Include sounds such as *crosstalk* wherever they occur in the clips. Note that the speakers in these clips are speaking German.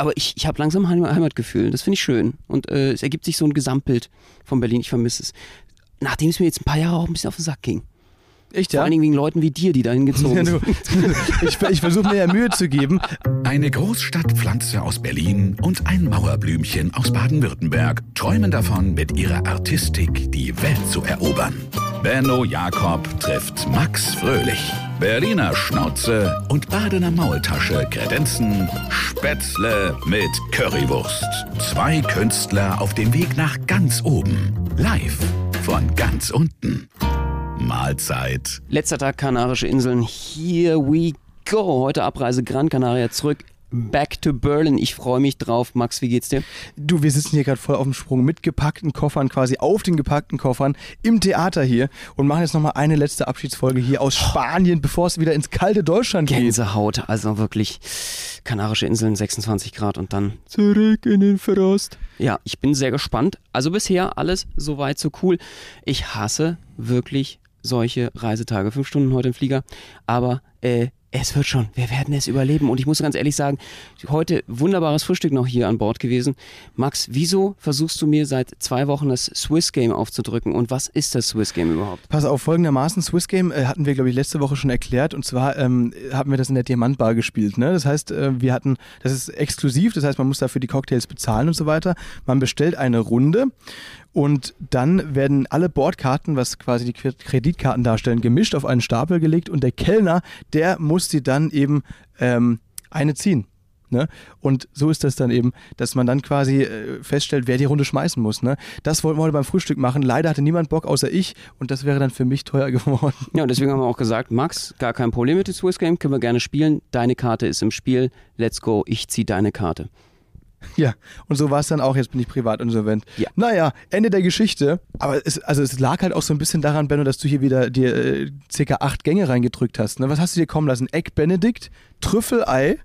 aber ich, ich habe langsam Heim- Heimatgefühl. Das finde ich schön. Und äh, es ergibt sich so ein Gesamtbild von Berlin. Ich vermisse es. Nachdem es mir jetzt ein paar Jahre auch ein bisschen auf den Sack ging. Echt, Vor ja? allen Dingen wegen Leuten wie dir, die dahin gezogen *laughs* sind. *laughs* ich ich versuche mir ja Mühe zu geben. Eine Großstadtpflanze aus Berlin und ein Mauerblümchen aus Baden-Württemberg träumen davon, mit ihrer Artistik die Welt zu erobern. Benno Jakob trifft Max Fröhlich. Berliner Schnauze und Badener Maultasche kredenzen Spätzle mit Currywurst. Zwei Künstler auf dem Weg nach ganz oben. Live von ganz unten. Mahlzeit. Letzter Tag Kanarische Inseln. Here we go. Heute Abreise Gran Canaria zurück. Back to Berlin. Ich freue mich drauf. Max, wie geht's dir? Du, wir sitzen hier gerade voll auf dem Sprung mit gepackten Koffern, quasi auf den gepackten Koffern im Theater hier und machen jetzt nochmal eine letzte Abschiedsfolge hier aus Spanien, bevor es wieder ins kalte Deutschland geht. Gänsehaut. Also wirklich Kanarische Inseln, 26 Grad und dann zurück in den Frost. Ja, ich bin sehr gespannt. Also bisher alles soweit so cool. Ich hasse wirklich solche Reisetage. Fünf Stunden heute im Flieger. Aber äh, es wird schon. Wir werden es überleben. Und ich muss ganz ehrlich sagen, heute wunderbares Frühstück noch hier an Bord gewesen. Max, wieso versuchst du mir seit zwei Wochen das Swiss Game aufzudrücken? Und was ist das Swiss Game überhaupt? Pass auf, folgendermaßen, Swiss Game äh, hatten wir, glaube ich, letzte Woche schon erklärt. Und zwar ähm, haben wir das in der Diamantbar gespielt. Ne? Das heißt, äh, wir hatten, das ist exklusiv, das heißt, man muss dafür die Cocktails bezahlen und so weiter. Man bestellt eine Runde und dann werden alle Bordkarten, was quasi die Kre- Kreditkarten darstellen, gemischt auf einen Stapel gelegt und der Kellner, der muss sie dann eben ähm, eine ziehen. Ne? Und so ist das dann eben, dass man dann quasi äh, feststellt, wer die Runde schmeißen muss. Ne? Das wollten wir heute beim Frühstück machen. Leider hatte niemand Bock außer ich und das wäre dann für mich teuer *laughs* geworden. Ja, und deswegen haben wir auch gesagt, Max, gar kein Problem mit dem Swiss Game, können wir gerne spielen. Deine Karte ist im Spiel. Let's go, ich zieh deine Karte. Ja, und so war es dann auch. Jetzt bin ich privat insolvent. Ja. Naja, Ende der Geschichte. Aber es, also es lag halt auch so ein bisschen daran, Benno, dass du hier wieder dir äh, circa acht Gänge reingedrückt hast. Ne? Was hast du dir kommen lassen? Egg Benedict, Trüffelei,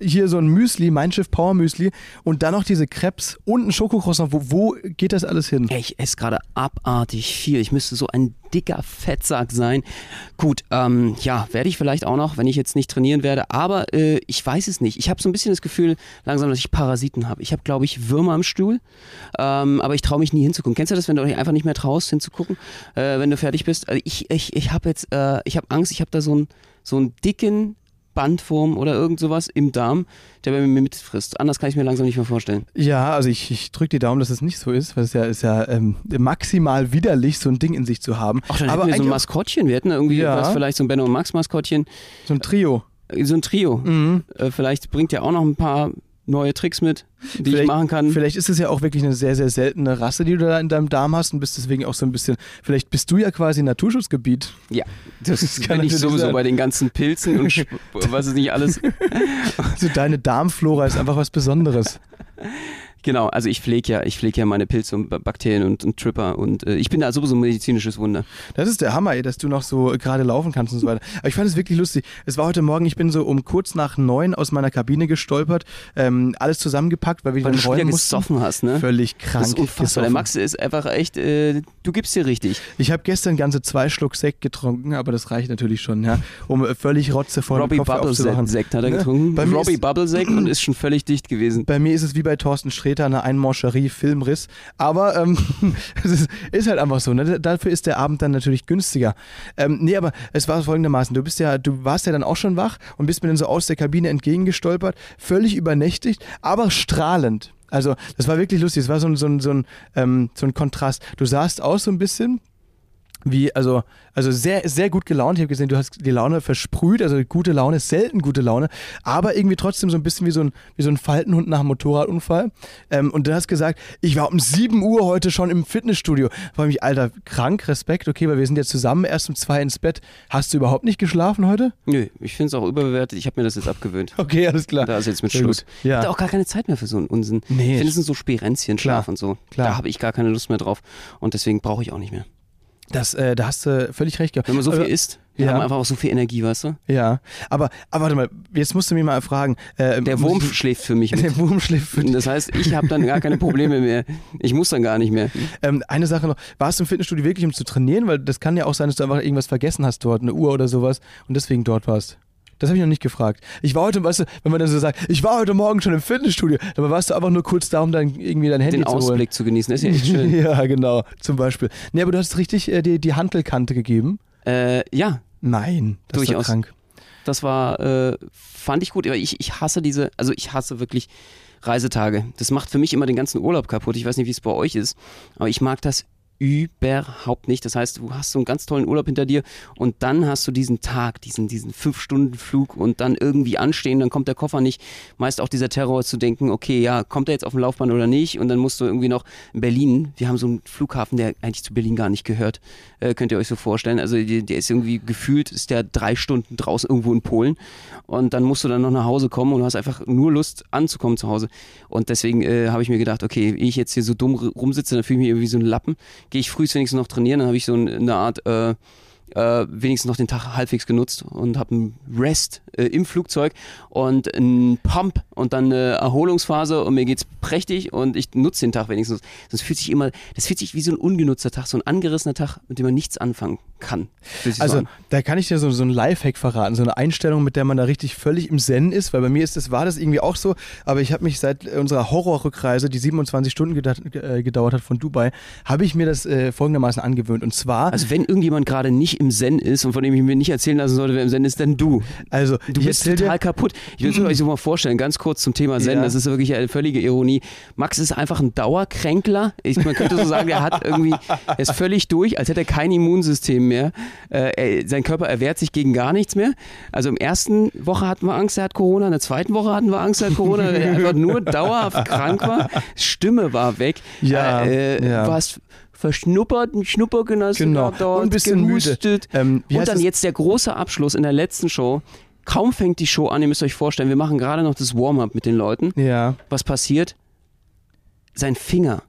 hier so ein Müsli, Mein Schiff Power Müsli und dann noch diese Krebs und ein Schokocroissant. Wo, wo geht das alles hin? Ich esse gerade abartig viel. Ich müsste so ein dicker Fettsack sein. Gut, ähm, ja, werde ich vielleicht auch noch, wenn ich jetzt nicht trainieren werde. Aber äh, ich weiß es nicht. Ich habe so ein bisschen das Gefühl langsam, dass ich Parasiten habe. Ich habe, glaube ich, Würmer am Stuhl. Ähm, aber ich traue mich nie hinzugucken. Kennst du das, wenn du dich einfach nicht mehr traust, hinzugucken, äh, wenn du fertig bist? Also ich ich, ich habe jetzt, äh, ich habe Angst, ich habe da so einen so einen dicken Bandwurm oder irgend sowas im Darm, der bei mir mitfrisst. Anders kann ich mir langsam nicht mehr vorstellen. Ja, also ich, ich drücke die Daumen, dass es nicht so ist, weil es ja ist ja ähm, maximal widerlich, so ein Ding in sich zu haben. Ach, dann Aber hätten wir so ein Maskottchen. Wir hätten irgendwie Ja. was, vielleicht so ein Benno und Max Maskottchen. so ein Trio. So ein Trio. Mhm. Äh, vielleicht bringt ja auch noch ein paar neue Tricks mit, die ich Vielleicht- machen kann. Vielleicht ist es ja auch wirklich eine sehr, sehr seltene Rasse, die du da in deinem Darm hast und bist deswegen auch so ein bisschen, vielleicht bist du ja quasi Naturschutzgebiet. Ja, das, *laughs* kann bin ich sowieso sein. bei den ganzen Pilzen und was *laughs* ist nicht alles. Also deine Darmflora ist einfach was Besonderes. *laughs* Genau, also ich pflege ja, ich pflege ja meine Pilze und Ba- Bakterien und, und Tripper und äh, ich bin da sowieso ein medizinisches Wunder. Das ist der Hammer, ey, dass du noch so gerade laufen kannst und so weiter. Aber ich fand es wirklich lustig. Es war heute Morgen, ich bin so um kurz nach neun aus meiner Kabine gestolpert, ähm, alles zusammengepackt, weil wir Weil dann du räumen mussten. gesoffen hast, ne? Völlig krank. Das ist unfassbar. Der. Max ist einfach echt, äh, du gibst dir richtig. Ich habe gestern ganze zwei Schluck Sekt getrunken, aber das reicht natürlich schon, ja, um äh, völlig rotzevoll Robbie Bubble. Sekt hat er Ne? getrunken. Bei Robbie ist- Bubble Sekt und ist schon völlig dicht gewesen. Bei mir ist es wie bei Thorsten Sträter eine Einmancherie-Filmriss. Aber ähm, *laughs* es ist, ist halt einfach so. Ne? Dafür ist der Abend dann natürlich günstiger. Ähm, nee, aber es war folgendermaßen. Du bist ja, du warst ja dann auch schon wach und bist mir dann so aus der Kabine entgegengestolpert, völlig übernächtigt, aber strahlend. Also, das war wirklich lustig. Es war so ein, so ein, so ein, ähm, so ein Kontrast. Du sahst aus so ein bisschen wie, also, also sehr, sehr gut gelaunt. Ich habe gesehen, du hast die Laune versprüht, also gute Laune, selten gute Laune, aber irgendwie trotzdem so ein bisschen wie so ein, wie so ein Faltenhund nach einem Motorradunfall. Ähm, und du hast gesagt, ich war um 7 Uhr heute schon im Fitnessstudio. War mich, Alter, krank, Respekt, okay, weil wir sind jetzt zusammen erst um zwei ins Bett. Hast du überhaupt nicht geschlafen heute? Nö, ich finde es auch überbewertet. Ich habe mir das jetzt abgewöhnt. *laughs* Okay, alles klar. Da ist jetzt mit Sehr Schluss. gut. Ich Ja. hatte auch gar keine Zeit mehr für so einen Unsinn. Nee. Ich finde, es sind so Sperenzchen, Schlaf und so. klar. Da habe ich gar keine Lust mehr drauf. Und deswegen brauche ich auch nicht mehr. Das, äh, da hast du völlig recht gehabt. Wenn man so Aber- viel isst, wir ja. haben einfach auch so viel Energie, weißt du? Ja, aber, aber warte mal, jetzt musst du mich mal fragen. Äh, Der Wurm ich- schläft für mich *laughs* mit. Der Wurm schläft für dich. Das heißt, ich habe dann gar keine Probleme mehr. Ich muss dann gar nicht mehr. Ähm, eine Sache noch, warst du im Fitnessstudio wirklich, um zu trainieren? Weil das kann ja auch sein, dass du einfach irgendwas vergessen hast dort, eine Uhr oder sowas und deswegen dort warst. Das habe ich noch nicht gefragt. Ich war heute, weißt du, wenn man dann so sagt, ich war heute Morgen schon im Fitnessstudio, dabei warst du einfach nur kurz da, um dann irgendwie dein Handy Den zu holen. Ausblick zu genießen, das ist ja echt schön. *laughs* ja, genau, zum Beispiel. Nee, aber du hast richtig äh, die, die Handelkante gegeben. äh, ja, Nein, das ist Durchaus. doch krank. das war, äh, fand ich gut, aber ich, ich hasse diese, also ich hasse wirklich Reisetage. Das macht für mich immer den ganzen Urlaub kaputt. Ich weiß nicht, wie es bei euch ist, aber ich mag das überhaupt nicht. Das heißt, du hast so einen ganz tollen Urlaub hinter dir und dann hast du diesen Tag, diesen, diesen Fünf-Stunden-Flug und dann irgendwie anstehen, dann kommt der Koffer nicht. Meist auch dieser Terror zu denken, okay, ja, kommt er jetzt auf den Laufbahn oder nicht? Und dann musst du irgendwie noch in Berlin, wir haben so einen Flughafen, der eigentlich zu Berlin gar nicht gehört, äh, könnt ihr euch so vorstellen. Also der, ist irgendwie gefühlt, ist der drei Stunden draußen irgendwo in Polen und dann musst du dann noch nach Hause kommen und du hast einfach nur Lust anzukommen zu Hause. Und deswegen äh, habe ich mir gedacht, okay, ich jetzt hier so dumm rumsitze, dann fühle ich mich irgendwie so ein Lappen. Gehe ich frühs wenigstens noch trainieren, dann habe ich so ein, eine Art, äh, äh, wenigstens noch den Tag halbwegs genutzt und habe einen Rest äh, im Flugzeug und einen Pump und dann eine Erholungsphase und mir geht's prächtig und ich nutze den Tag wenigstens. Sonst fühlt sich immer, das fühlt sich wie so ein ungenutzter Tag, so ein angerissener Tag, mit dem man nichts anfangen kann. So Also, an. da kann ich dir so, so ein Lifehack verraten, so eine Einstellung, mit der man da richtig völlig im Zen ist, weil bei mir ist das, war das irgendwie auch so, aber ich habe mich seit unserer Horrorrückreise, die 27 Stunden gedat, äh, gedauert hat von Dubai, habe ich mir das äh, folgendermaßen angewöhnt und zwar, Also wenn irgendjemand gerade nicht im Zen ist und von dem ich mir nicht erzählen lassen sollte, wer im Zen ist, dann du. also Du bist total dir, kaputt. Ich will es *clears throat* euch so mal vorstellen, ganz kurz zum Thema Zen. Ja. Das ist wirklich eine völlige Ironie. Max ist einfach ein Dauerkränkler. Ich, man könnte so sagen, er hat irgendwie, er ist völlig durch, als hätte er kein Immunsystem mehr. Äh, er, sein Körper erwehrt sich gegen gar nichts mehr. Also im ersten Woche hatten wir Angst, er hat Corona. In der zweiten Woche hatten wir Angst, er hat Corona. weil er einfach nur dauerhaft krank war. Stimme war weg. Ja, äh, äh, ja. warst verschnuppert, einen Schnupper genossen, Genau. Und ein bisschen müde. gehustet. Ähm, wie und dann das? jetzt der große Abschluss in der letzten Show. Kaum fängt die Show an, ihr müsst euch vorstellen, wir machen gerade noch das Warm-up mit den Leuten. ja, Was passiert? Sein Finger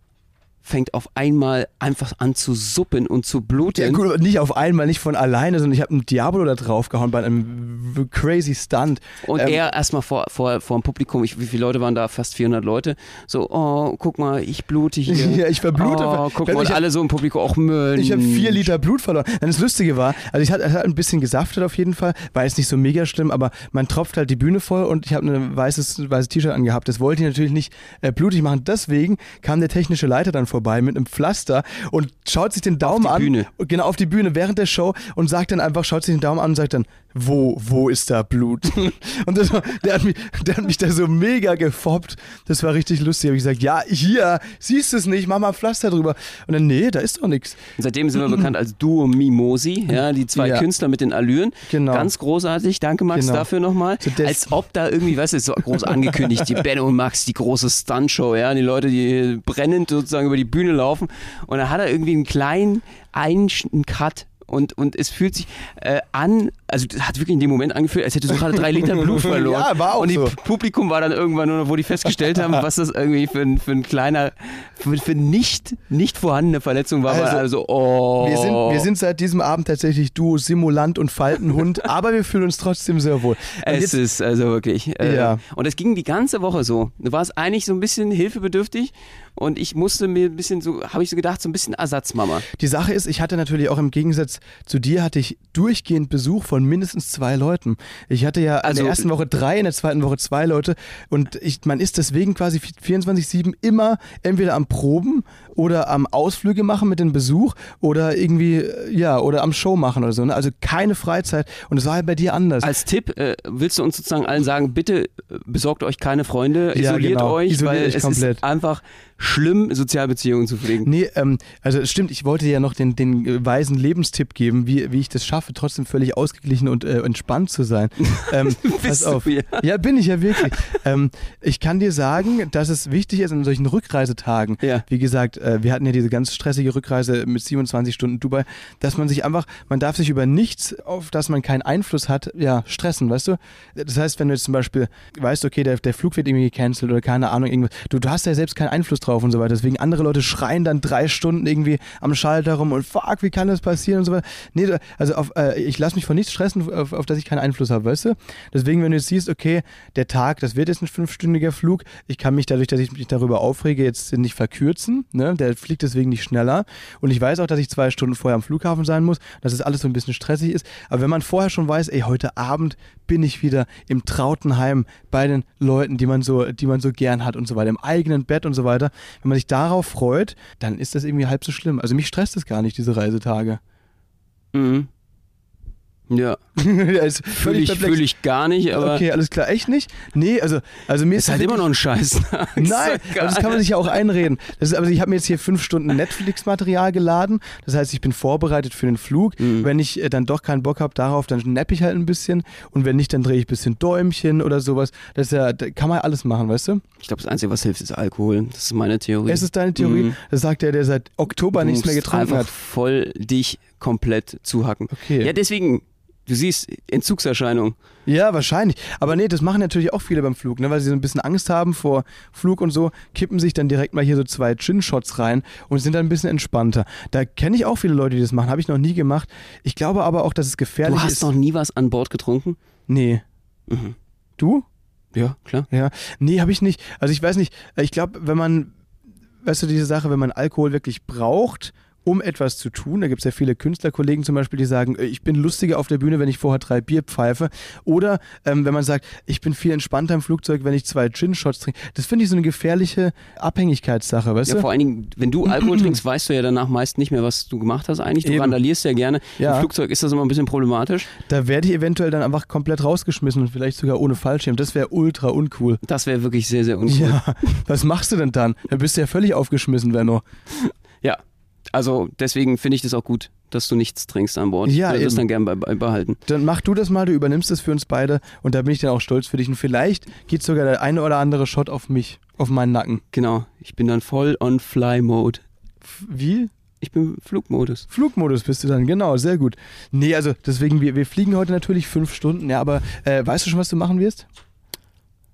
fängt auf einmal einfach an zu suppen und zu bluten. ja gut, aber nicht auf einmal, nicht von alleine, sondern ich habe einen Diablo da draufgehauen bei einem crazy Stunt. Und Ähm, er erstmal vor, vor, vor dem Publikum, ich, wie viele Leute waren da? Fast 400 Leute. So, oh, guck mal, ich blute hier. *laughs* Ja, ich verblute. Oh, guck mal, ich- und alle so im Publikum, auch Müll. Ich habe vier Liter Blut verloren. Dann das Lustige war, also ich hatte, es hat ein bisschen gesaftet auf jeden Fall, war jetzt nicht so mega schlimm, aber man tropft halt die Bühne voll und ich habe ein weißes, weißes T-Shirt angehabt. Das wollte ich natürlich nicht äh, blutig machen. Deswegen kam der technische Leiter dann vorbei mit einem Pflaster und schaut sich den Daumen die an. Bühne. Genau, auf die Bühne während der Show und sagt dann einfach, schaut sich den Daumen an und sagt dann, wo, wo ist da Blut? *laughs* und das der, hat mich, der hat mich da so mega gefoppt. Das war richtig lustig. Hab ich gesagt, ja, hier, siehst du es nicht, mach mal ein Pflaster drüber. Und dann, nee, da ist doch nichts. Seitdem sind wir bekannt als Duo Mimosi, ja, die zwei Ja. Künstler mit den Allüren. Genau. Ganz großartig, danke Max Genau. dafür nochmal. So Als ob da irgendwie, weißt du, so groß angekündigt, die Benno und Max, die große Stuntshow, ja, die Leute, die brennend sozusagen über die Bühne laufen. Und dann hat er irgendwie einen kleinen einen Cut. Und, und es fühlt sich äh, an, also das hat wirklich in dem Moment angefühlt, als hätte so gerade drei Liter Blut *laughs* verloren. Ja, war auch und so. das Publikum war dann irgendwann nur noch, wo die festgestellt haben, *laughs* was das irgendwie für ein, für ein kleiner, für, für nicht, nicht vorhandene Verletzung war. Also, Also, oh. Wir sind, wir sind seit diesem Abend tatsächlich Duo Simulant und Faltenhund, *laughs* aber wir fühlen uns trotzdem sehr wohl. Und Es jetzt, ist also wirklich. Äh, Ja. Und es ging die ganze Woche so. Du warst eigentlich so ein bisschen hilfebedürftig und ich musste mir ein bisschen so, habe ich so gedacht, so ein bisschen Ersatzmama. die Sache ist, ich hatte natürlich auch im Gegensatz zu dir, hatte ich durchgehend Besuch von mindestens zwei Leuten. Ich hatte ja in Also- der ersten Woche drei, in der zweiten Woche zwei Leute und ich, man ist deswegen quasi 24-7 immer entweder am Proben oder am Ausflüge machen mit dem Besuch oder irgendwie, äh, ja, oder am Show machen oder so. Ne? Also keine Freizeit und es war halt bei dir anders. Als Tipp äh, willst du uns sozusagen allen sagen, bitte äh, besorgt euch keine Freunde, Ja, isoliert genau. euch, Isoliert weil es komplett. ist einfach schlimm, Sozialbeziehungen zu pflegen. Nee, ähm, also es stimmt, ich wollte dir ja noch den, den weisen Lebenstipp geben, wie, wie ich das schaffe, trotzdem völlig ausgeglichen und äh, entspannt zu sein. *laughs* Ähm, pass Bist du, auf. ja. Ja, bin ich ja wirklich. ähm, ich kann dir sagen, dass es wichtig ist an solchen Rückreisetagen. Ja. Wie gesagt, äh, wir hatten ja diese ganz stressige Rückreise mit 27 Stunden Dubai, dass man sich einfach, man darf sich über nichts, auf das man keinen Einfluss hat, ja, stressen, weißt du? Das heißt, wenn du jetzt zum Beispiel weißt, okay, der, der Flug wird irgendwie gecancelt oder keine Ahnung, irgendwas, du, du hast ja selbst keinen Einfluss drauf, drauf und so weiter. Deswegen andere Leute schreien dann drei Stunden irgendwie am Schalter rum und fuck, wie kann das passieren und so weiter. Nee, also auf, äh, ich lasse mich von nichts stressen, auf, auf das ich keinen Einfluss habe, weißt du? Deswegen, wenn du jetzt siehst, okay, der Tag, das wird jetzt ein fünfstündiger Flug, ich kann mich dadurch, dass ich mich darüber aufrege, jetzt nicht verkürzen, ne? Der fliegt deswegen nicht schneller. Und ich weiß auch, dass ich zwei Stunden vorher am Flughafen sein muss, dass es alles so ein bisschen stressig ist. Aber wenn man vorher schon weiß, ey, heute Abend bin ich wieder im Trautenheim bei den Leuten, die man so, die man so gern hat und so weiter, im eigenen Bett und so weiter. Wenn man sich darauf freut, dann ist das irgendwie halb so schlimm. Also mich stresst das gar nicht, diese Reisetage. Mhm. *laughs* Ja, ist fühle völlig ich, fühl ich gar nicht, aber Okay, alles klar, echt nicht? Nee, also, also mir ist halt immer noch ein Scheiß. *laughs* Nein, aber das kann man sich ja auch einreden. Das ist, also ich habe mir jetzt hier fünf Stunden Netflix-Material geladen. Das heißt, ich bin vorbereitet für den Flug. Mhm. Wenn ich äh, dann doch keinen Bock habe darauf, dann napp ich halt ein bisschen. Und wenn nicht, dann drehe ich ein bisschen Däumchen oder sowas. Das ist ja, da kann man alles machen, weißt du? Ich glaube, das Einzige, was hilft, ist Alkohol. Das ist meine Theorie. Es ist deine Theorie. Mhm. Das sagt der, der seit Oktober Du nichts mehr getrunken einfach hat. voll dich komplett zuhacken. Okay. Ja, deswegen, du siehst, Entzugserscheinung. Ja, wahrscheinlich. Aber nee, das machen natürlich auch viele beim Flug, ne? weil sie so ein bisschen Angst haben vor Flug und so, kippen sich dann direkt mal hier so zwei Gin-Shots rein und sind dann ein bisschen entspannter. Da kenne ich auch viele Leute, die das machen. Habe ich noch nie gemacht. Ich glaube aber auch, dass es gefährlich Du hast ist. noch nie was an Bord getrunken? nee. Mhm. Du? Ja, klar. Ja. Nee, habe ich nicht. Also ich weiß nicht. Ich glaube, wenn man, weißt du, diese Sache, wenn man Alkohol wirklich braucht, um etwas zu tun. Da gibt es ja viele Künstlerkollegen zum Beispiel, die sagen, äh, ich bin lustiger auf der Bühne, wenn ich vorher drei Bier pfeife. Oder ähm, wenn man sagt, ich bin viel entspannter im Flugzeug, wenn ich zwei Gin-Shots trinke. Das finde ich so eine gefährliche Abhängigkeitssache, weißt Ja, du? vor allen Dingen, wenn du Alkohol *clears throat* trinkst, weißt du ja danach meist nicht mehr, was du gemacht hast eigentlich. Du Eben. randalierst ja gerne. Ja. Im Flugzeug ist das immer ein bisschen problematisch. Da werde ich eventuell dann einfach komplett rausgeschmissen und vielleicht sogar ohne Fallschirm. Das wäre ultra uncool. Das wäre wirklich sehr, sehr uncool. Ja, was machst du denn dann? Dann bist du ja völlig aufgeschmissen, Benno. Ja. Also deswegen finde ich das auch gut, dass du nichts trinkst an Bord. Ja, ich würde das dann gern bei, bei, behalten. Dann mach du das mal, du übernimmst das für uns beide und da bin ich dann auch stolz für dich. Und vielleicht geht sogar der eine oder andere Shot auf mich, auf meinen Nacken. Genau. Ich bin dann voll on Fly-Mode. Wie? Ich bin Flugmodus. Flugmodus bist du dann, genau, sehr gut. Nee, also deswegen, wir, wir fliegen heute natürlich fünf Stunden, ja, aber äh, weißt du schon, was du machen wirst?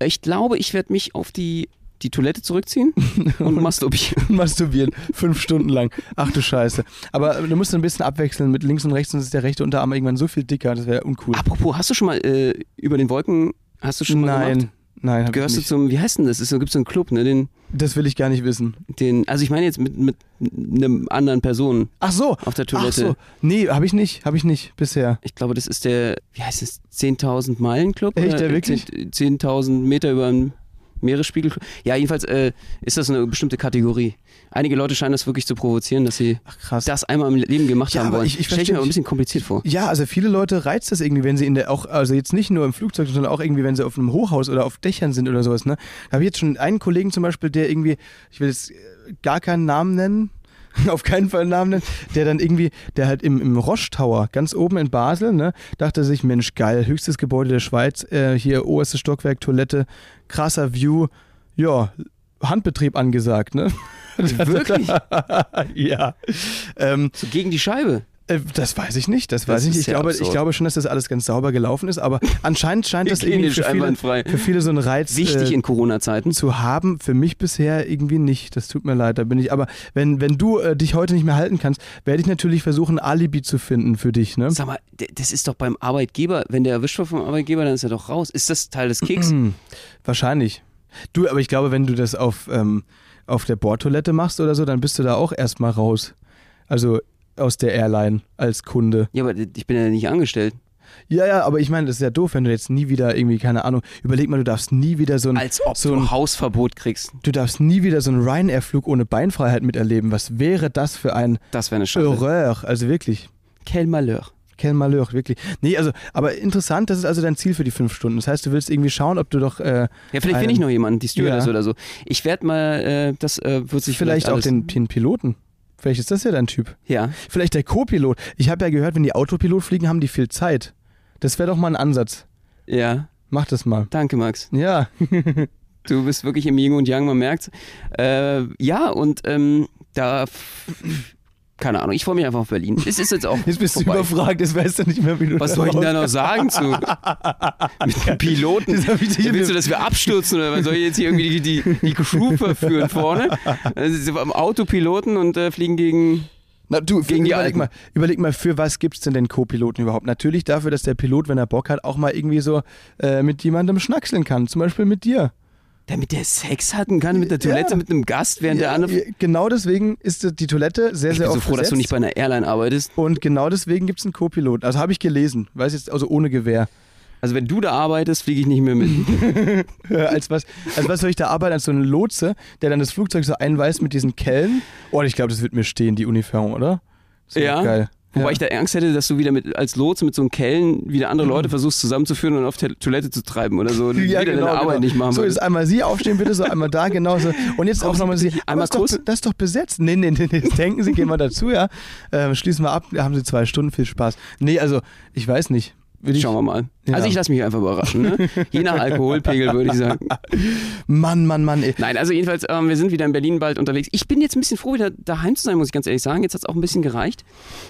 Ich glaube, ich werde mich auf die, die Toilette zurückziehen *laughs* und masturbieren. Masturbieren, fünf Stunden lang. Ach du Scheiße. Aber du musst ein bisschen abwechseln mit links und rechts, sonst ist der rechte Unterarm irgendwann so viel dicker, das wäre uncool. Apropos, hast du schon mal äh, über den Wolken, hast du schon mal nein, gemacht? nein, hab ich Gehörst du zum, wie heißt denn das? Es gibt so einen Club, ne? Den, Das will ich gar nicht wissen. den, also ich meine jetzt mit, mit einer anderen Person Ach so. auf der Ach Toilette. so. Nee, habe ich nicht, habe ich nicht bisher. Ich glaube, das ist der, wie heißt es, 10.000 Meilen Club? Echt, der wirklich? 10 10.000 Meter über den Meeresspiegel. Ja, jedenfalls äh, ist das eine bestimmte Kategorie. Einige Leute scheinen das wirklich zu provozieren, dass sie Ach das einmal im Leben gemacht Ja, haben wollen. ich- ich Stell ich verstehe mir aber ein bisschen kompliziert vor. Ja, also viele Leute reizt das irgendwie, wenn sie in der auch, also jetzt nicht nur im Flugzeug, sondern auch irgendwie, wenn sie auf einem Hochhaus oder auf Dächern sind oder sowas, ne? Da habe ich jetzt schon einen Kollegen zum Beispiel, der irgendwie, ich will jetzt äh, gar keinen Namen nennen, *laughs* auf keinen Fall einen Namen nennen, der dann irgendwie, der halt im, im Roche Tower, ganz oben in Basel, ne, dachte sich, Mensch, geil, höchstes Gebäude der Schweiz, äh, hier oberstes Stockwerk, Toilette, krasser View, ja, Handbetrieb angesagt, ne? *laughs* Wirklich? *laughs* ja. Ähm, So gegen die Scheibe. Äh, Das weiß ich nicht, das Das weiß ich nicht. Ich glaube, ich glaube schon, dass das alles ganz sauber gelaufen ist, aber anscheinend scheint das irgendwie für viele, für viele so ein Reiz Wichtig äh, in Corona-Zeiten. zu haben. Für mich bisher irgendwie nicht. Das tut mir leid, da bin ich. Aber wenn, wenn du äh, dich heute nicht mehr halten kannst, werde ich natürlich versuchen, ein Alibi zu finden für dich. Ne? Sag mal, das ist doch beim Arbeitgeber, wenn der erwischt wird vom Arbeitgeber, dann ist er doch raus. Ist das Teil des Kicks? Hm, wahrscheinlich. Du, aber ich glaube, wenn du das auf, ähm, auf der Bordtoilette machst oder so, dann bist du da auch erstmal raus. Also aus der Airline als Kunde. Ja, aber ich bin ja nicht angestellt. Ja, ja, aber ich meine, das ist ja doof, wenn du jetzt nie wieder irgendwie, keine Ahnung, überleg mal, du darfst nie wieder so ein, Als ob so du ein Hausverbot kriegst. du darfst nie wieder so einen Ryanair-Flug ohne Beinfreiheit miterleben. Was wäre das für ein Das wäre eine Schande. Horreur? Also wirklich. Quel Malheur. Quel Malheur, wirklich. Nee, also, aber interessant, das ist also dein Ziel für die fünf Stunden. Das heißt, du willst irgendwie schauen, ob du doch äh, Ja, vielleicht finde ich noch jemanden, die Stewardess Ja. oder so. Ich werde mal, äh, das äh, wird sich vielleicht, vielleicht, auch den, den Piloten. Vielleicht ist das ja dein Typ. Ja, Vielleicht der Co-Pilot. Ich habe ja gehört, wenn die Autopilot fliegen, haben die viel Zeit. Das wäre doch mal ein Ansatz. ja. Mach das mal. Danke, Max. Ja. Du bist wirklich im Yin und Yang, man merkt. Äh, ja, und ähm, da keine Ahnung, ich freue mich einfach auf Berlin. Es ist jetzt auch. Jetzt bist vorbei. du überfragt, jetzt weißt du nicht mehr, wie du Was soll ich denn da noch sagen zu mit dem Piloten? Willst du, dass wir abstürzen oder soll ich jetzt hier irgendwie die, die, die Crew verführen vorne? Also, am Autopiloten und äh, fliegen gegen. Na, du, für, Gegen die überleg, Alten. mal, überleg mal, für was gibt es denn den Co-Piloten überhaupt? Natürlich dafür, dass der Pilot, wenn er Bock hat, auch mal irgendwie so äh, mit jemandem schnackseln kann. Zum Beispiel mit dir. Damit der Sex hatten kann mit der Toilette, Ja. mit einem Gast, während der andere. Ja, genau deswegen ist die Toilette sehr, Ich sehr bin so oft froh, dass du besetzt. nicht bei einer Airline arbeitest. Und genau deswegen gibt es einen Co-Piloten. Also habe ich gelesen. Weiß jetzt, also ohne Gewehr. Also wenn du da arbeitest, fliege ich nicht mehr mit. *laughs* Als, was, als was soll ich da arbeiten? Als so ein Lotse, der dann das Flugzeug so einweist mit diesen Kellen? Oh, ich glaube, das wird mir stehen, die Uniform, oder? Ja. Geil. Wobei ja. ich da Angst hätte, dass du wieder mit, als Lotse mit so einem Kellen wieder andere Leute versuchst zusammenzuführen und auf Toilette zu treiben oder so. *laughs* und wieder deine Arbeit nicht machen genau. So, jetzt einmal Sie aufstehen, bitte, so einmal da, genau so. Und jetzt auch nochmal Sie einmal das, ist doch, Kuss? be- das ist doch besetzt. Nee, nee, nee, nee. Denken Sie, gehen wir dazu, ja. Ähm, schließen wir ab, haben Sie zwei Stunden, viel Spaß. Nee, also, ich weiß nicht. Ich, Schauen wir mal. Ja. Also ich lasse mich einfach überraschen. Ne? Je nach Alkoholpegel würde ich sagen. *laughs* Mann, Mann, Mann, ey. Nein, also jedenfalls, ähm, wir sind wieder in Berlin bald unterwegs. Ich bin jetzt ein bisschen froh, wieder daheim zu sein, muss ich ganz ehrlich sagen. Jetzt hat es auch ein bisschen gereicht.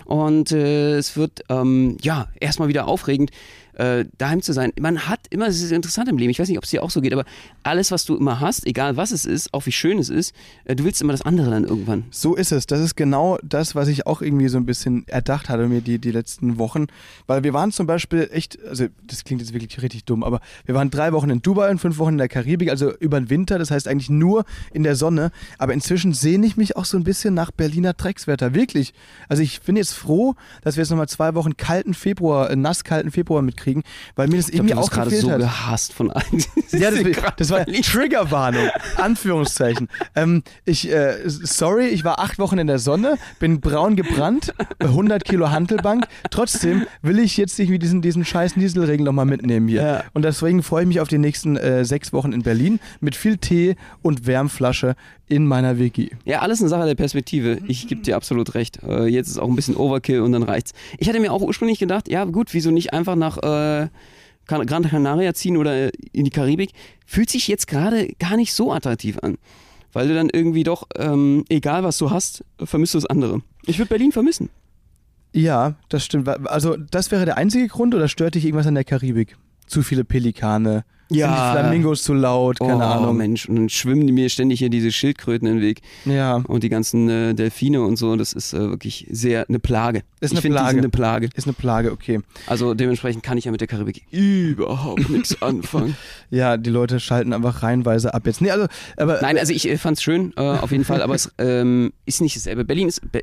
Und äh, es wird, ähm, ja, erstmal wieder aufregend, äh, daheim zu sein. Man hat immer, es ist interessant im Leben, ich weiß nicht, ob es dir auch so geht, aber alles, was du immer hast, egal was es ist, auch wie schön es ist, äh, du willst immer das andere dann irgendwann. So ist es. Das ist genau das, was ich auch irgendwie so ein bisschen erdacht hatte mir die, die letzten Wochen. Weil wir waren zum Beispiel echt, also das klingt jetzt wirklich richtig dumm, aber wir waren drei Wochen in Dubai und fünf Wochen in der Karibik, also über den Winter, das heißt eigentlich nur in der Sonne. Aber inzwischen sehne ich mich auch so ein bisschen nach Berliner Dreckswetter, wirklich. Also ich bin jetzt froh, dass wir jetzt nochmal zwei Wochen kalten Februar, äh, nasskalten Februar mitkriegen, weil mir das Ich irgendwie auch gerade so hat. gehasst von allen. Ja, *laughs* das, das war. Triggerwarnung, Anführungszeichen. *laughs* ähm, ich, äh, sorry, ich war acht Wochen in der Sonne, bin braun gebrannt, 100 Kilo Hantelbank. Trotzdem will ich jetzt irgendwie diesen, diesen scheiß Nieselregen nochmal mitnehmen hier. Ja. Und deswegen freue ich mich auf die nächsten äh, sechs Wochen in Berlin mit viel Tee und Wärmflasche in meiner WG. Ja, alles eine Sache der Perspektive. Ich gebe dir absolut recht. Äh, jetzt ist auch ein bisschen Overkill und dann reicht's. Ich hatte mir auch ursprünglich gedacht, ja gut, wieso nicht einfach nach äh, Gran Canaria ziehen oder äh, in die Karibik? Fühlt sich jetzt gerade gar nicht so attraktiv an. Weil du dann irgendwie doch, ähm, egal was du hast, vermisst du das andere. Ich würde Berlin vermissen. Ja, das stimmt. Also das wäre der einzige Grund oder stört dich irgendwas an der Karibik? Zu viele Pelikane? Ja. Sind die Flamingos zu laut? Keine oh, Ahnung. Mensch, und dann schwimmen mir ständig hier diese Schildkröten in den Weg Ja. und die ganzen äh, Delfine und so. Das ist äh, wirklich sehr eine Plage. Ist ich eine finde, die Plage. sind eine Plage. Ist eine Plage, okay. Also dementsprechend kann ich ja mit der Karibik überhaupt nichts *laughs* anfangen. Ja, die Leute schalten einfach reihenweise ab jetzt. Nee, also, aber Nein, also ich äh, fand's schön, äh, auf jeden Fall, aber es ähm, ist nicht dasselbe. Berlin ist. Be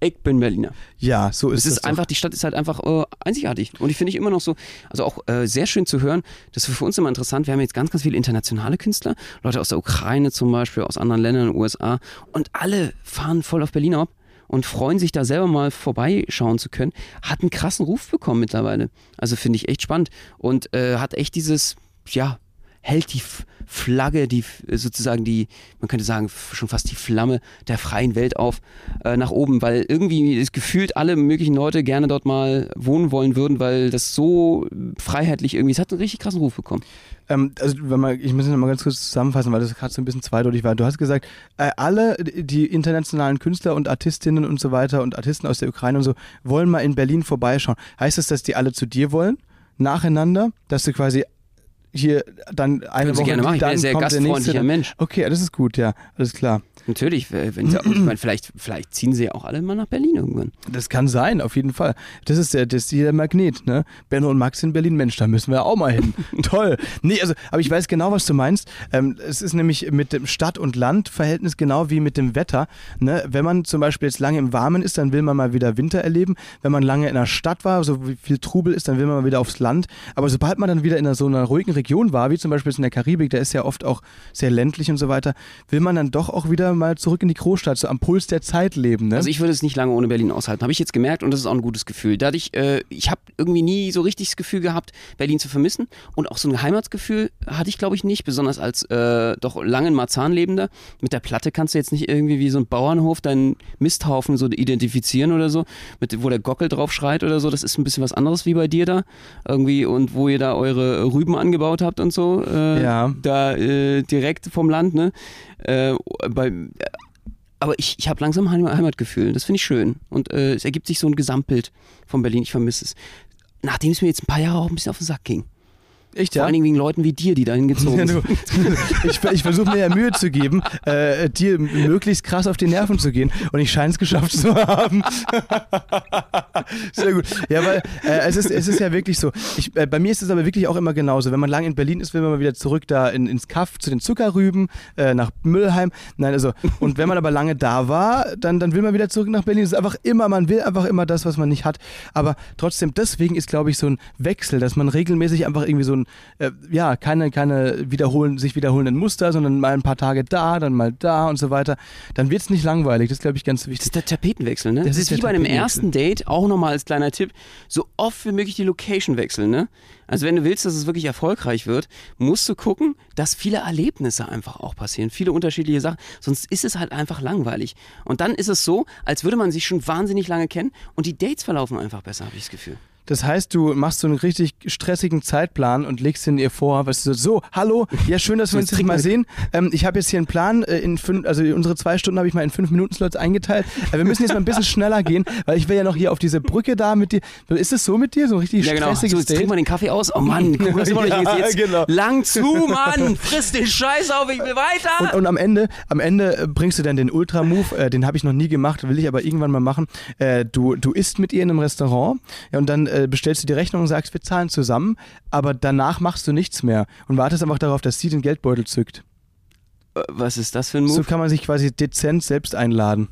ich bin Berliner. ja, so ist Es es. ist einfach, die Stadt ist halt einfach äh, einzigartig. Und ich finde ich immer noch so, also auch äh, sehr schön zu hören. Das ist für uns immer interessant. Wir haben jetzt ganz, ganz viele internationale Künstler, Leute aus der Ukraine zum Beispiel, aus anderen Ländern, USA. Und alle fahren voll auf Berlin ab und freuen sich da selber mal vorbeischauen zu können. Hat einen krassen Ruf bekommen mittlerweile. Also finde ich echt spannend. Und äh, hat echt dieses, ja, hält die Flagge, die sozusagen die, man könnte sagen, schon fast die Flamme der freien Welt auf äh, nach oben, weil irgendwie ist gefühlt alle möglichen Leute gerne dort mal wohnen wollen würden, weil das so freiheitlich irgendwie, es hat einen richtig krassen Ruf bekommen. Ähm, also, wenn man, ich muss es noch mal ganz kurz zusammenfassen, weil das gerade so ein bisschen zweideutig war. Du hast gesagt, äh, alle die internationalen Künstler und Artistinnen und so weiter und Artisten aus der Ukraine und so wollen mal in Berlin vorbeischauen. Heißt das, dass die alle zu dir wollen? Nacheinander? Dass du quasi hier dann eine Können Sie Woche gerne machen, ich bin ein sehr gastfreundlicher Mensch. Okay, das ist gut, ja, alles klar. Natürlich, äh, wenn sie, ich *clears throat* meine, vielleicht, vielleicht ziehen sie ja auch alle mal nach Berlin irgendwann. Das kann sein, auf jeden Fall. Das ist der, das ist hier der Magnet, ne? Benno und Max in Berlin, Mensch, da müssen wir auch mal hin. *laughs* Toll. Nee, also, aber ich weiß genau, was du meinst. Ähm, es ist nämlich mit dem Stadt- und Landverhältnis genau wie mit dem Wetter. Ne? Wenn man zum Beispiel jetzt lange im Warmen ist, dann will man mal wieder Winter erleben. Wenn man lange in der Stadt war, so wie viel Trubel ist, dann will man mal wieder aufs Land. Aber sobald man dann wieder in so einer ruhigen Region war, wie zum Beispiel jetzt in der Karibik, da ist ja oft auch sehr ländlich und so weiter, will man dann doch auch wieder mal zurück in die Großstadt, so am Puls der Zeit leben. Ne? Also ich würde es nicht lange ohne Berlin aushalten, habe ich jetzt gemerkt und das ist auch ein gutes Gefühl. Dadurch, äh, ich habe irgendwie nie so richtig das Gefühl gehabt, Berlin zu vermissen und auch so ein Heimatsgefühl hatte ich glaube ich nicht, besonders als äh, doch lange in Marzahn lebender. Mit der Platte kannst du jetzt nicht irgendwie wie so ein Bauernhof deinen Misthaufen so identifizieren oder so, mit, wo der Gockel drauf schreit oder so. Das ist ein bisschen was anderes wie bei dir da irgendwie und wo ihr da eure Rüben angebaut habt und so. Äh, Ja. Da äh, direkt vom Land, ne? Äh, bei, aber ich, ich habe langsam Heim Heimatgefühl. Das finde ich schön. Und äh, es ergibt sich so ein Gesamtbild von Berlin. Ich vermisse es. Nachdem es mir jetzt ein paar Jahre auch ein bisschen auf den Sack ging. Echt, Vor allen Dingen wegen Leuten wie dir, die da hingezogen Ja, sind. *laughs* ich ich versuche mir ja Mühe zu geben, äh, dir möglichst krass auf die Nerven zu gehen und ich scheine es geschafft zu haben. *laughs* Sehr gut. Ja, weil äh, es, ist, es ist ja wirklich so. Ich, äh, bei mir ist es aber wirklich auch immer genauso. Wenn man lange in Berlin ist, will man mal wieder zurück da in, ins Kaff zu den Zuckerrüben, äh, nach Müllheim. Nein, also, und wenn man aber lange da war, dann, dann will man wieder zurück nach Berlin. Es ist einfach immer, man will einfach immer das, was man nicht hat. Aber trotzdem, deswegen ist, glaube ich, so ein Wechsel, dass man regelmäßig einfach irgendwie so ein, äh, ja, keine, keine wiederholen, sich wiederholenden Muster, sondern mal ein paar Tage da, dann mal da und so weiter. Dann wird es nicht langweilig. Das ist, glaube ich, ganz Das wichtig. ist der Tapetenwechsel, ne? Das Das, ist wie bei einem ersten Date, auch nochmal als kleiner Tipp, so oft wie möglich die Location wechseln, ne? Also wenn du willst, dass es wirklich erfolgreich wird, musst du gucken, dass viele Erlebnisse einfach auch passieren, viele unterschiedliche Sachen, sonst ist es halt einfach langweilig. Und dann ist es so, als würde man sich schon wahnsinnig lange kennen und die Dates verlaufen einfach besser, habe ich das Gefühl. Das heißt, du machst so einen richtig stressigen Zeitplan und legst ihn ihr vor, weißt du, so, so hallo, ja schön, dass wir uns Jetzt jetzt mal sehen. Ähm, ich habe jetzt hier einen Plan, äh, in fünf, also unsere zwei Stunden habe ich mal in fünf Minuten Slots eingeteilt. Äh, wir müssen jetzt mal ein bisschen schneller gehen, weil ich will ja noch hier auf diese Brücke da mit dir. Ist es so mit dir, so ein richtig Ja, genau. So, stressiges jetzt trinken wir Date? den Kaffee aus. Oh Mann, *laughs* guck, das immer noch nicht Ja, jetzt genau. lang zu, Mann. Friss den Scheiß auf, ich will weiter. Und, und am Ende, am Ende äh, bringst du dann den Ultra-Move, äh, den habe ich noch nie gemacht, will ich aber irgendwann mal machen. Äh, du, du isst mit ihr in einem Restaurant ja, und dann äh, bestellst du die Rechnung und sagst, wir zahlen zusammen, aber danach machst du nichts mehr und wartest einfach darauf, dass sie den Geldbeutel zückt. Äh, Was ist das für ein Move? So kann man sich quasi dezent selbst einladen.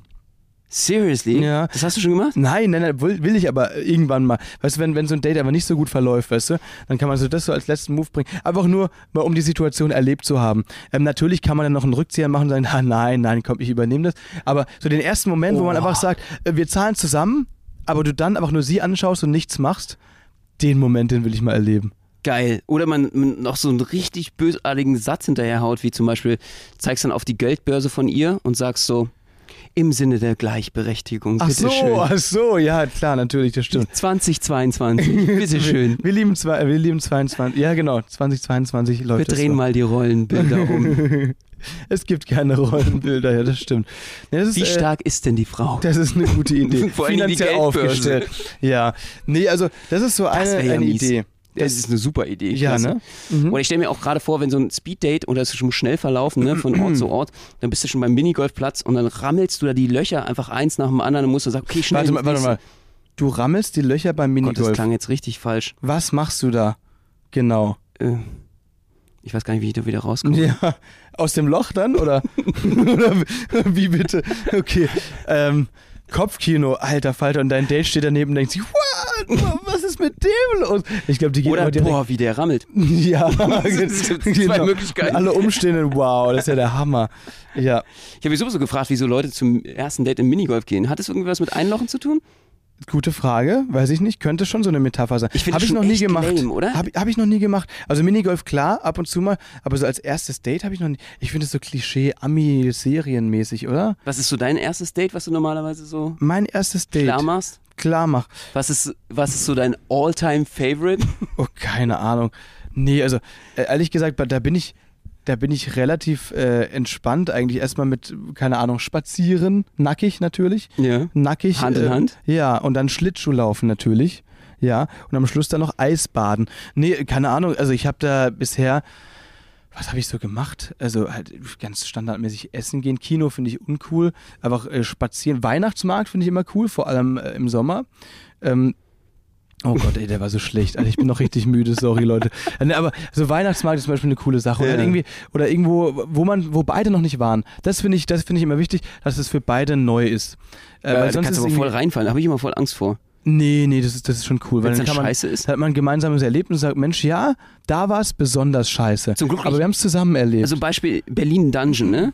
Seriously? Ja. Das hast du schon gemacht? Nein, nein, nein, will, will ich aber irgendwann mal. Weißt du, wenn, wenn so ein Date aber nicht so gut verläuft, weißt du, dann kann man so das so als letzten Move bringen. Einfach nur, mal um die Situation erlebt zu haben. Ähm, natürlich kann man dann noch einen Rückzieher machen und sagen, *laughs* ah, nein, nein, komm, ich übernehme das. Aber so den ersten Moment, wo man Oh. einfach sagt, äh, wir zahlen zusammen, aber du dann einfach nur sie anschaust und nichts machst, den Moment, den will ich mal erleben. Geil. Oder man, man noch so einen richtig bösartigen Satz hinterherhaut, wie zum Beispiel, zeigst dann auf die Geldbörse von ihr und sagst so, im Sinne der Gleichberechtigung, Ach so, bitteschön. ach so, ja, klar, natürlich, das stimmt. 2022, *laughs* bitteschön. Wir lieben, zwei, wir lieben 22, ja genau, 2022 läuft Wir drehen so. mal die Rollenbilder um. *laughs* *laughs* Es gibt keine Rollenbilder, ja, das stimmt. Ja, das ist, Wie äh, stark ist denn die Frau? Das ist eine gute *laughs* Idee. Vor Finanziell aufgestellt. Ja. Nee, also das ist so eine, wär ja eine. Idee. Das ist eine super Idee. Ja, klasse. ne? Mhm. Und ich stelle mir auch gerade vor, wenn so ein Speeddate oder es muss schnell verlaufen, ne, von Ort zu *clears throat* Ort, dann bist du schon beim Minigolfplatz und dann rammelst du da die Löcher einfach eins nach dem anderen und musst du sagen, okay, schnell. Warte mal, warte mal. Du rammelst die Löcher beim Gott, das Minigolf. klang jetzt richtig falsch. Was machst du da? Genau. Äh, ich weiß gar nicht, wie ich da wieder rauskomme. Ja, aus dem Loch dann oder, *laughs* oder wie bitte? Okay. Ähm, Kopfkino, alter Falter, und dein Date steht daneben und denkt sich, what? Was ist mit dem los? Ich glaube, die gehen Oder immer direkt. boah, wie der rammelt. *laughs* Ja, *laughs* sind zwei Möglichkeiten. Alle Umstehenden, wow, das ist ja der Hammer. Ja. Ich habe mich sowieso gefragt, wieso Leute zum ersten Date im Minigolf gehen. Hat das irgendwas mit Einlochen zu tun? Gute Frage, weiß ich nicht, könnte schon so eine Metapher sein. Ich finde Habe ich noch nie gemacht. lame, oder? Habe hab ich noch nie gemacht. Also Minigolf klar, ab und zu mal, aber so als erstes Date habe ich noch nie. Ich finde es so Klischee Ami-Serienmäßig, oder? Was ist so dein erstes Date, was du normalerweise so Mein erstes Date. klar machst? Klar mach. Was ist, was ist so dein All-Time-Favorite? Oh, keine Ahnung. Nee, also äh, ehrlich gesagt, da bin ich da bin ich relativ äh, entspannt eigentlich erstmal mit keine Ahnung spazieren, nackig natürlich. Ja. nackig. Hand in äh, Hand? Ja, und dann Schlittschuh laufen natürlich. Ja, und am Schluss dann noch Eisbaden. Nee, keine Ahnung, also ich habe da bisher, was habe ich so gemacht? Also halt ganz standardmäßig essen gehen. Kino finde ich uncool. Einfach äh, spazieren. Weihnachtsmarkt finde ich immer cool, vor allem äh, im Sommer. Ähm, Oh Gott, ey, der war so schlecht. Alter, ich bin noch richtig müde, sorry Leute. Äh, ne, Aber so Weihnachtsmarkt ist zum Beispiel eine coole Sache. Oder Ja. irgendwie, oder irgendwo, wo man, wo beide noch nicht waren. Das finde ich, das finde ich immer wichtig, dass es für beide neu ist. Äh, Äh, weil da sonst kannst du aber voll reinfallen. Da habe ich immer voll Angst vor. Nee, nee, das ist, das ist schon cool. Weil Wenn es dann kann man, scheiße ist. hat man ein gemeinsames Erlebnis und sagt, Mensch, ja, da war es besonders scheiße. Zum Glück Aber nicht. wir haben es zusammen erlebt. Also Beispiel Berlin Dungeon, ne?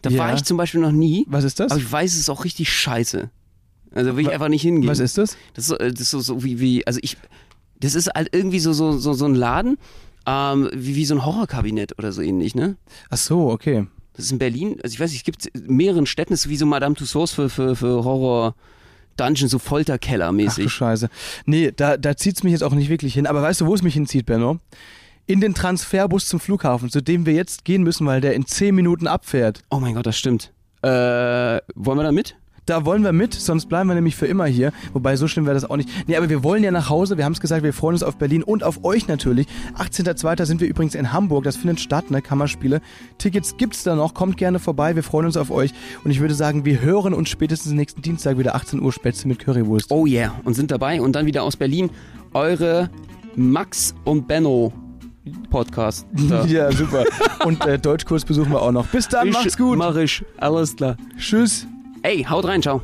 Da Ja. war ich zum Beispiel noch nie. was ist das? Aber ich weiß, es ist auch richtig scheiße. Also will ich einfach nicht hingehen. Was ist das? Das ist, so- das ist so, so wie, wie, also ich, das ist halt irgendwie so, so, so, so ein Laden, ähm, wie, wie so ein Horrorkabinett oder so ähnlich, ne? Ach so, okay. Das ist in Berlin, also ich weiß nicht, es gibt in mehreren Städten, das ist wie so Madame Tussauds für, für, für Horror Dungeon, so Ach du Folterkeller-mäßig. Scheiße. Nee, da, da zieht es mich jetzt auch nicht wirklich hin. Aber weißt du, wo es mich hinzieht, Benno? In den Transferbus zum Flughafen, zu dem wir jetzt gehen müssen, weil der in 10 Minuten abfährt. Oh mein Gott, das stimmt. Äh, wollen wir da mit? Da wollen wir mit, sonst bleiben wir nämlich für immer hier. Wobei, so schlimm wäre das auch nicht. Nee, aber wir wollen ja nach Hause. Wir haben es gesagt, wir freuen uns auf Berlin und auf euch natürlich. 18.02. sind wir übrigens in Hamburg. Das findet statt, ne? Kammerspiele. Tickets gibt's da noch. Kommt gerne vorbei. Wir freuen uns auf euch. Und ich würde sagen, wir hören uns spätestens nächsten Dienstag wieder 18 Uhr Spätzle mit Currywurst. Oh yeah. Und sind dabei. Und dann wieder aus Berlin eure Max und Benno Podcast. *laughs* Da. Ja, super. Und äh, Deutschkurs besuchen wir auch noch. Bis dann, macht's gut. Mach ich. Alles klar. Tschüss. Ey, haut rein, ciao.